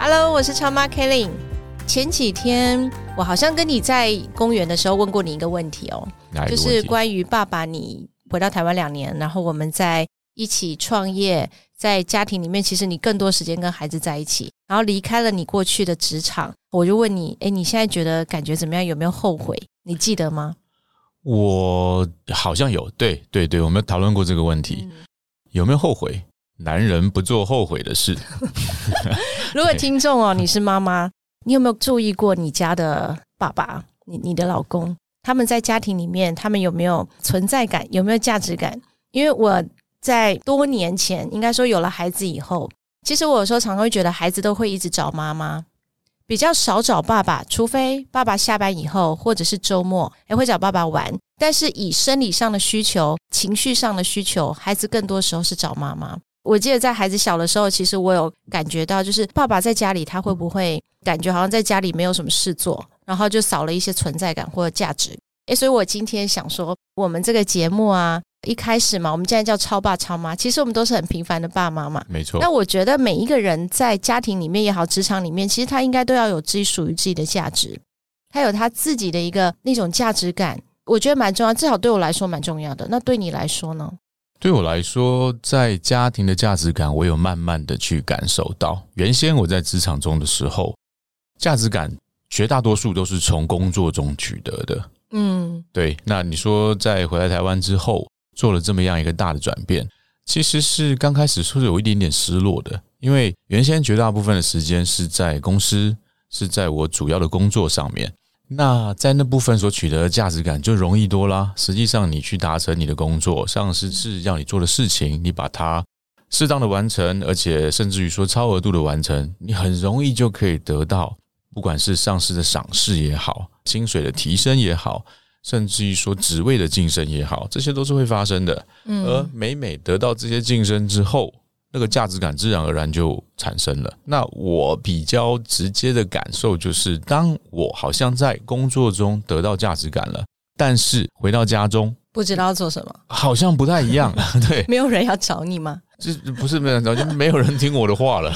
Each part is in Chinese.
Hello，我是超妈 Kelly。前几天我好像跟你在公园的时候问过你一个问题哦，就是关于爸爸你回到台湾两年，然后我们在一起创业，在家庭里面，其实你更多时间跟孩子在一起，然后离开了你过去的职场，我就问你，诶，你现在觉得感觉怎么样？有没有后悔？你记得吗？我好像有，对对对，我们讨论过这个问题，嗯有没有后悔？男人不做后悔的事。如果听众哦，你是妈妈，你有没有注意过你家的爸爸，你你的老公，他们在家庭里面，他们有没有存在感，有没有价值感？因为我在多年前，应该说有了孩子以后，其实我有时候常常会觉得孩子都会一直找妈妈，比较少找爸爸，除非爸爸下班以后或者是周末，还会找爸爸玩。但是以生理上的需求、情绪上的需求，孩子更多时候是找妈妈。我记得在孩子小的时候，其实我有感觉到，就是爸爸在家里，他会不会感觉好像在家里没有什么事做，然后就少了一些存在感或者价值？诶，所以我今天想说，我们这个节目啊，一开始嘛，我们现在叫超爸超妈，其实我们都是很平凡的爸妈嘛。没错那，我觉得每一个人在家庭里面也好，职场里面，其实他应该都要有自己属于自己的价值，他有他自己的一个那种价值感，我觉得蛮重要，至少对我来说蛮重要的。那对你来说呢？对我来说，在家庭的价值感，我有慢慢的去感受到。原先我在职场中的时候，价值感绝大多数都是从工作中取得的。嗯对，那你说在回来台湾之后，做了这么样一个大的转变，其实是刚开始是有一点点失落的，因为原先绝大部分的时间是在公司，是在我主要的工作上面。那在那部分所取得的价值感就容易多啦。实际上，你去达成你的工作，上司是要你做的事情，你把它适当的完成，而且甚至于说超额度的完成，你很容易就可以得到，不管是上司的赏识也好，薪水的提升也好，甚至于说职位的晋升也好，这些都是会发生的。而每每得到这些晋升之后，那个价值感自然而然就产生了。那我比较直接的感受就是，当我好像在工作中得到价值感了，但是回到家中不知道要做什么，好像不太一样。对，没有人要找你吗？这不是没有人，就没有人听我的话了。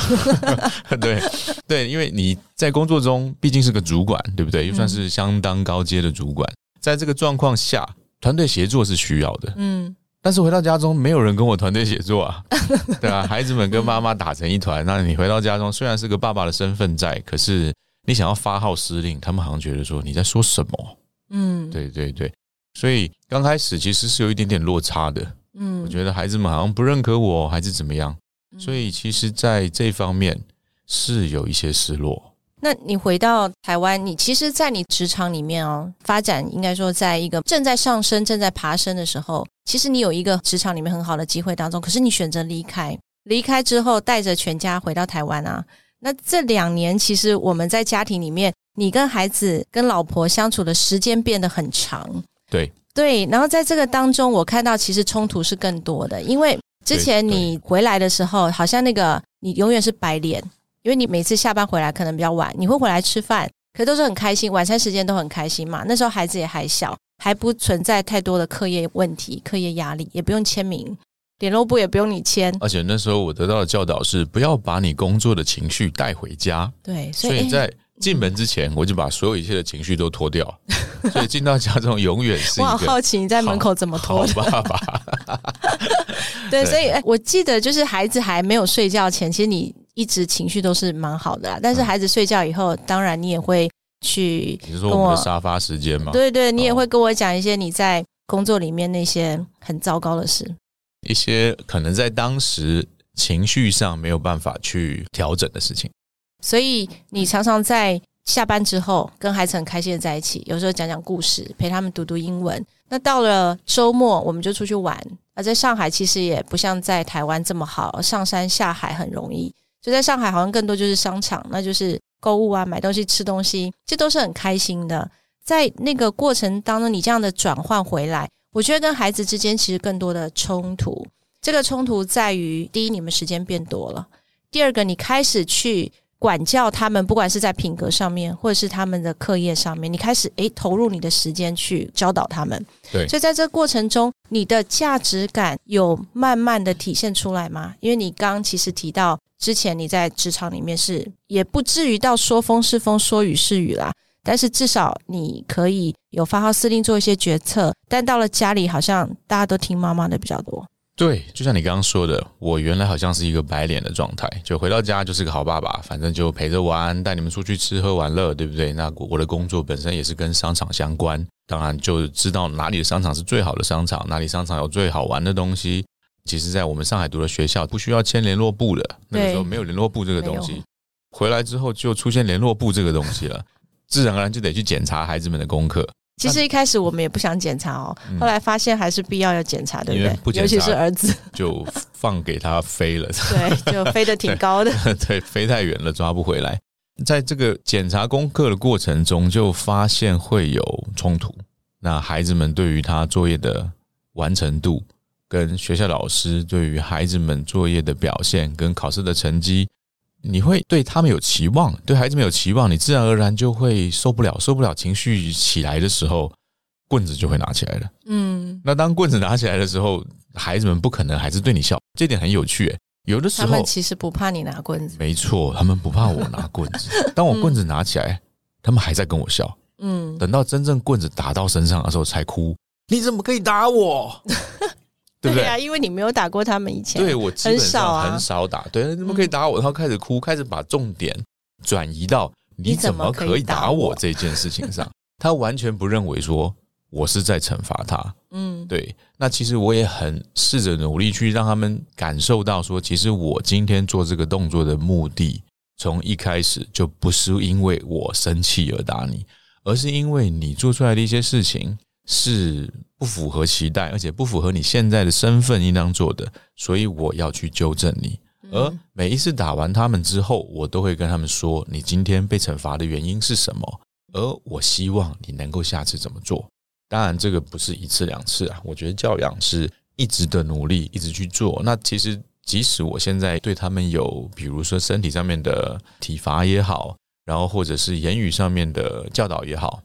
对对，因为你在工作中毕竟是个主管，对不对？又算是相当高阶的主管，在这个状况下，团队协作是需要的。嗯但是回到家中，没有人跟我团队协作啊，对啊，孩子们跟妈妈打成一团。那你回到家中，虽然是个爸爸的身份在，可是你想要发号施令，他们好像觉得说你在说什么？嗯，对对对，所以刚开始其实是有一点点落差的。嗯我觉得孩子们好像不认可我，还是怎么样，所以其实在这方面是有一些失落。那你回到台湾，你其实，在你职场里面哦，发展应该说，在一个正在上升、正在爬升的时候，其实你有一个职场里面很好的机会当中，可是你选择离开，离开之后带着全家回到台湾啊。那这两年，其实我们在家庭里面，你跟孩子、跟老婆相处的时间变得很长，对对。然后在这个当中，我看到其实冲突是更多的，因为之前你回来的时候，好像那个你永远是白脸，因为你每次下班回来可能比较晚，你会回来吃饭，可都是很开心，晚餐时间都很开心嘛。那时候孩子也还小，还不存在太多的课业问题、课业压力，也不用签名，联络簿也不用你签。而且那时候我得到的教导是，不要把你工作的情绪带回家。对，所以在进门之前，我就把所有一切的情绪都脱掉，所以进到家中永远是我好好奇你在门口怎么好脱的。爸爸。对，对所以诶我记得就是孩子还没有睡觉前，其实你一直情绪都是蛮好的啦。但是嗯孩子睡觉以后，当然你也会去你是说我们的沙发时间嘛？对对，你也哦会跟我讲一些你在工作里面那些很糟糕的事。一些可能在当时情绪上没有办法去调整的事情。所以你常常在下班之后跟孩子很开心的在一起，有时候讲讲故事，陪他们读读英文。那到了周末，我们就出去玩。而在上海，其实也不像在台湾这么好，上山下海很容易。就在上海，好像更多就是商场，那就是购物啊、买东西、吃东西，这都是很开心的。在那个过程当中，你这样的转换回来，我觉得跟孩子之间其实更多的冲突。这个冲突在于，第一，你们时间变多了；第二个，你开始去管教他们，不管是在品格上面，或者是他们的课业上面，你开始诶投入你的时间去教导他们。对，所以在这个过程中，你的价值感有慢慢的体现出来吗？因为你刚刚其实提到，之前你在职场里面是也不至于到说风是风，说雨是雨啦。但是至少你可以有发号施令做一些决策，但到了家里，好像大家都听妈妈的比较多。对，就像你刚刚说的，我原来好像是一个白脸的状态，就回到家就是个好爸爸，反正就陪着玩，带你们出去吃喝玩乐，对不对？那我的工作本身也是跟商场相关，当然就知道哪里的商场是最好的商场，哪里商场有最好玩的东西。其实，在我们上海读的学校，不需要签联络簿的，那个时候没有联络簿这个东西。回来之后就出现联络簿这个东西了。自然而然就得去检查孩子们的功课。其实一开始我们也不想检查哦，后来发现还是必要要检查，对不对？尤其是儿子，就放给他飞了。对，就飞得挺高的。对，飞太远了，抓不回来。在这个检查功课的过程中，就发现会有冲突。那孩子们对于他作业的完成度，跟学校老师对于孩子们作业的表现，跟考试的成绩。你会对他们有期望，对孩子们有期望，你自然而然就会受不了，受不了情绪起来的时候，棍子就会拿起来了。嗯，那当棍子拿起来的时候，孩子们不可能还是对你笑，这点很有趣。诶，有的时候他们其实不怕你拿棍子，没错，他们不怕我拿棍子。当我棍子拿起来，他们还在跟我笑。嗯，等到真正棍子打到身上的时候才哭。你怎么可以打我？对不对啊？因为你没有打过他们以前，对我基本上很少打。对，怎么可以打我？然后开始哭，开始把重点转移到你怎么可以打我这件事情上。他完全不认为说我是在惩罚他。嗯，对。那其实我也很试着努力去让他们感受到说，其实我今天做这个动作的目的，从一开始就不是因为我生气而打你，而是因为你做出来的一些事情。是不符合期待，而且不符合你现在的身份应当做的，所以我要去纠正你。而每一次打完他们之后，我都会跟他们说：“你今天被惩罚的原因是什么？”而我希望你能够下次怎么做。当然，这个不是一次两次啊。我觉得教养是一直的努力，一直去做。那其实，即使我现在对他们有，比如说身体上面的体罚也好，然后或者是言语上面的教导也好。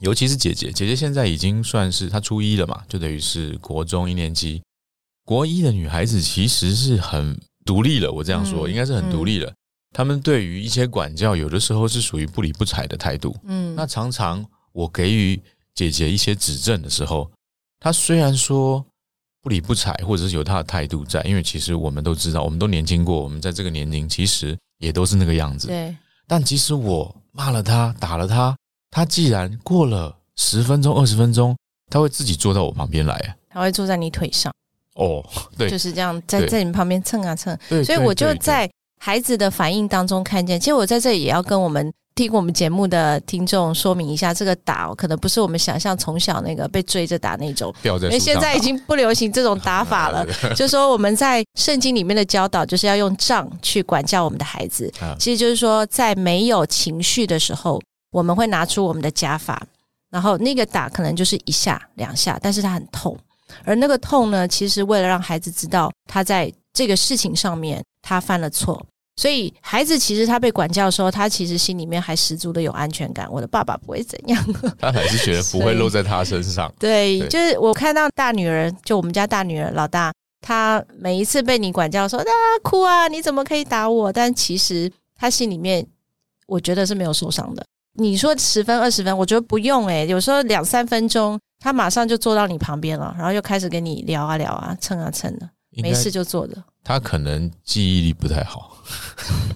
尤其是姐姐，姐姐现在已经算是她初一了嘛，就等于是国中一年级。国一的女孩子其实是很独立了，我这样说应该是很独立了。他们对于一些管教，有的时候是属于不理不睬的态度。嗯，那常常我给予姐姐一些指正的时候，她虽然说不理不睬，或者是有她的态度在，因为其实我们都知道，我们都年轻过，我们在这个年龄其实也都是那个样子。对，但即使我骂了她，打了她。他既然过了十分钟、二十分钟，他会自己坐到我旁边来。他会坐在你腿上。哦，对，就是这样，在在你旁边蹭啊蹭。所以我就在孩子的反应当中看见。其实我在这里也要跟我们听我们节目的听众说明一下，这个打可能不是我们想象从小那个被追着打那种。因为现在已经不流行这种打法了。就是说我们在圣经里面的教导，就是要用杖去管教我们的孩子。其实就是说，在没有情绪的时候。我们会拿出我们的加法，然后那个打可能就是一下两下，但是他很痛，而那个痛呢，其实为了让孩子知道他在这个事情上面他犯了错，所以孩子其实他被管教的时候，他其实心里面还十足的有安全感。我的爸爸不会怎样，他还是觉得不会落在他身上。对，就是我看到大女儿，就我们家大女儿老大，她每一次被你管教说啊哭啊，你怎么可以打我？但其实他心里面，我觉得是没有受伤的。你说十分二十分，我觉得不用诶，有时候两三分钟，他马上就坐到你旁边了，然后又开始跟你聊啊聊啊，蹭啊蹭的，没事就坐着。他可能记忆力不太好，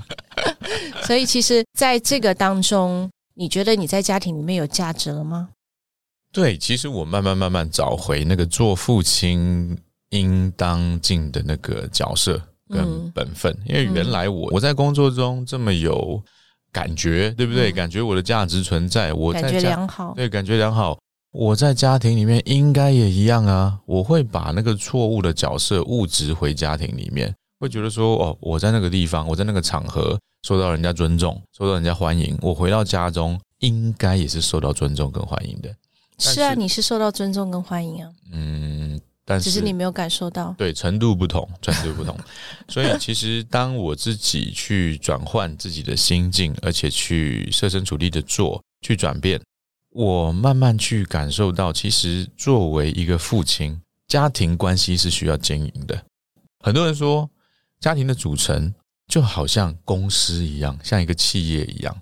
所以其实在这个当中，你觉得你在家庭里面有价值了吗？对，其实我慢慢慢慢找回那个做父亲应当尽的那个角色跟本分，因为原来我我在工作中这么有。感觉对不对？感觉我的价值存在，我感觉良好，对，感觉良好。我在家庭里面应该也一样啊。我会把那个错误的角色物质回家庭里面，会觉得说，哦，我在那个地方，我在那个场合受到人家尊重，受到人家欢迎，我回到家中应该也是受到尊重跟欢迎的。是啊，你是受到尊重跟欢迎啊。嗯，但是只是你没有感受到，对程度不同，程度不同。所以其实当我自己去转换自己的心境，而且去设身处地的做，去转变，我慢慢去感受到，其实作为一个父亲，家庭关系是需要经营的。很多人说，家庭的组成。就好像公司一样，像一个企业一样。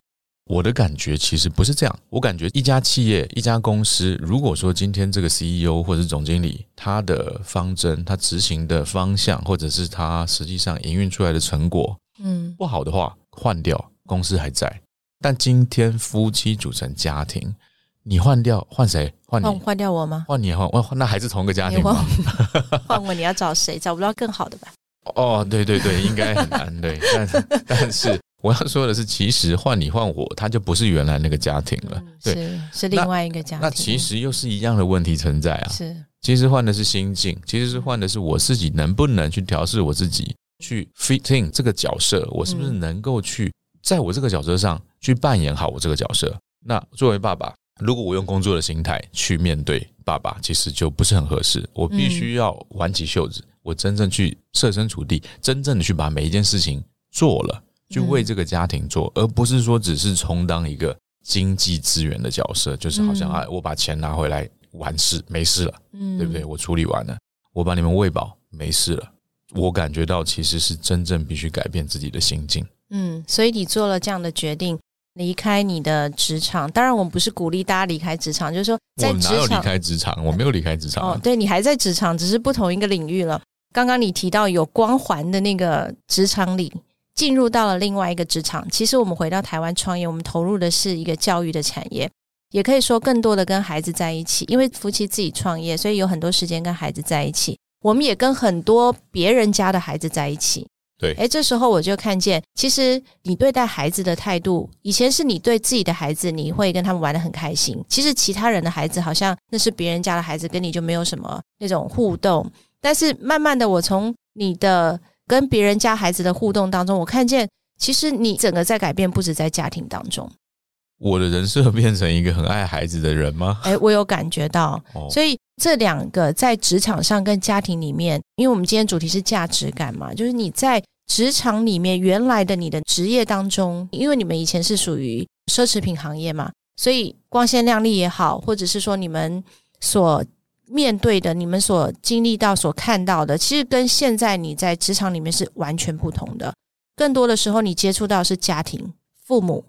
我的感觉其实不是这样。我感觉一家企业、一家公司，如果说今天这个 CEO 或者是总经理，他的方针、他执行的方向，或者是他实际上营运出来的成果，嗯，不好的话，换掉，公司还在。但今天夫妻组成家庭，你换掉，换谁？换你？换掉我吗？换你？换换？那还是同一个家庭吗？换我？你要找谁？找不到更好的吧？哦，对对对，应该很难对，但 但是我要说的是，其实换你换我，他就不是原来那个家庭了，对，是另外一个家庭。那其实又是一样的问题存在啊。是，其实换的是心境，其实是换的是我自己能不能去调试我自己，去 fit in 这个角色，我是不是能够去在我这个角色上去扮演好我这个角色？那作为爸爸，如果我用工作的心态去面对爸爸，其实就不是很合适。我必须要挽起袖子。我真正去设身处地，真正的去把每一件事情做了，去为这个家庭做，而不是说只是充当一个经济资源的角色，就是好像啊，我把钱拿回来完事没事了，嗯，对不对？我处理完了，我把你们喂饱没事了。我感觉到其实是真正必须改变自己的心境。嗯，所以你做了这样的决定，离开你的职场。当然，我们不是鼓励大家离开职场，就是说在职场离开职场，我没有离开职场。哦，对你还在职场，只是不同一个领域了。刚刚你提到有光环的那个职场里，进入到了另外一个职场。其实我们回到台湾创业，我们投入的是一个教育的产业，也可以说更多的跟孩子在一起。因为夫妻自己创业，所以有很多时间跟孩子在一起。我们也跟很多别人家的孩子在一起。对，哎，这时候我就看见，其实你对待孩子的态度，以前是你对自己的孩子，你会跟他们玩的很开心。其实其他人的孩子，好像那是别人家的孩子，跟你就没有什么那种互动。但是慢慢的，我从你的跟别人家孩子的互动当中，我看见其实你整个在改变，不止在家庭当中。我的人设变成一个很爱孩子的人吗？哎，我有感觉到。所以这两个在职场上跟家庭里面，因为我们今天主题是价值感嘛，就是你在职场里面原来的你的职业当中，因为你们以前是属于奢侈品行业嘛，所以光鲜亮丽也好，或者是说你们所。面对的，你们所经历到、所看到的，其实跟现在你在职场里面是完全不同的。更多的时候，你接触到是家庭、父母。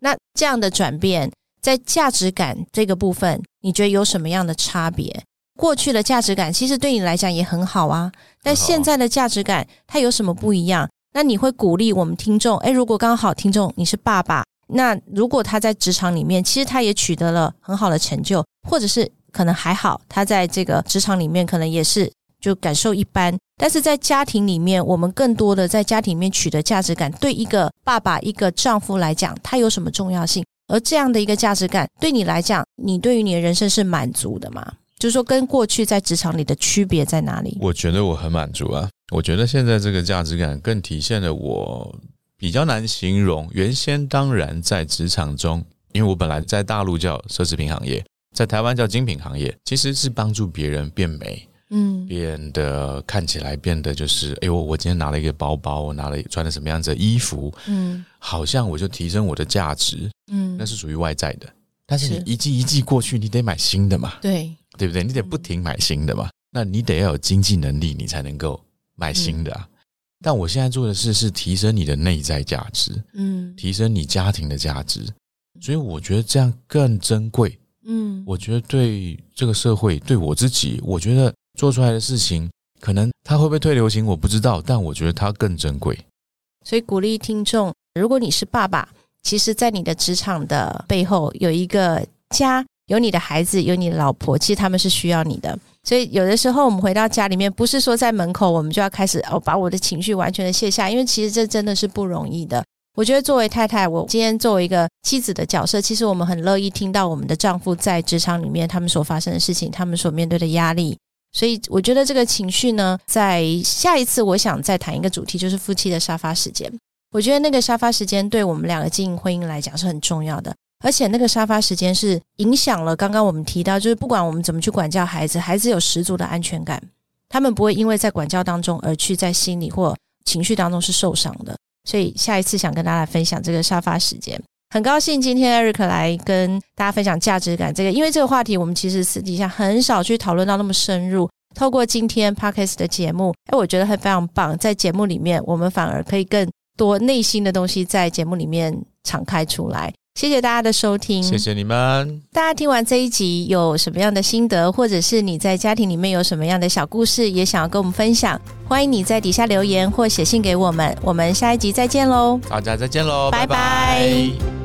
那这样的转变，在价值感这个部分，你觉得有什么样的差别？过去的价值感其实对你来讲也很好啊，但现在的价值感它有什么不一样？那你会鼓励我们听众？诶，如果刚好听众你是爸爸，那如果他在职场里面，其实他也取得了很好的成就，或者是。可能还好，他在这个职场里面可能也是就感受一般，但是在家庭里面，我们更多的在家庭里面取得价值感，对一个爸爸、一个丈夫来讲，他有什么重要性？而这样的一个价值感，对你来讲，你对于你的人生是满足的吗？就是说，跟过去在职场里的区别在哪里？我觉得我很满足啊！我觉得现在这个价值感更体现了我比较难形容。原先当然在职场中，因为我本来在大陆叫奢侈品行业。在台湾叫精品行业，其实是帮助别人变美，嗯，变得看起来变得就是，哎呦，我今天拿了一个包包，我拿了穿了什么样子的衣服，嗯，好像我就提升我的价值，嗯，那是属于外在的。但是你一季一季过去，你得买新的嘛，对，对不对？你得不停买新的嘛，那你得要有经济能力，你才能够买新的。啊。但我现在做的事是提升你的内在价值，嗯，提升你家庭的价值，所以我觉得这样更珍贵。嗯，我觉得对这个社会，对我自己，我觉得做出来的事情，可能它会不会退流行，我不知道，但我觉得它更珍贵。所以鼓励听众，如果你是爸爸，其实，在你的职场的背后有一个家，有你的孩子，有你的老婆，其实他们是需要你的。所以有的时候我们回到家里面，不是说在门口我们就要开始哦，把我的情绪完全的卸下，因为其实这真的是不容易的。我觉得作为太太，我今天作为一个妻子的角色，其实我们很乐意听到我们的丈夫在职场里面他们所发生的事情，他们所面对的压力。所以我觉得这个情绪呢，在下一次我想再谈一个主题，就是夫妻的沙发时间。我觉得那个沙发时间对我们两个经营婚姻来讲是很重要的，而且那个沙发时间是影响了刚刚我们提到，就是不管我们怎么去管教孩子，孩子有十足的安全感，他们不会因为在管教当中而去在心里或情绪当中是受伤的。所以下一次想跟大家分享这个沙发时间，很高兴今天 Eric 来跟大家分享价值感这个，因为这个话题我们其实私底下很少去讨论到那么深入。透过今天 Podcast 的节目，哎，我觉得还非常棒，在节目里面我们反而可以更。多内心的东西在节目里面敞开出来，谢谢大家的收听，谢谢你们。大家听完这一集有什么样的心得，或者是你在家庭里面有什么样的小故事，也想要跟我们分享，欢迎你在底下留言或写信给我们。我们下一集再见喽，大家再见喽，拜拜。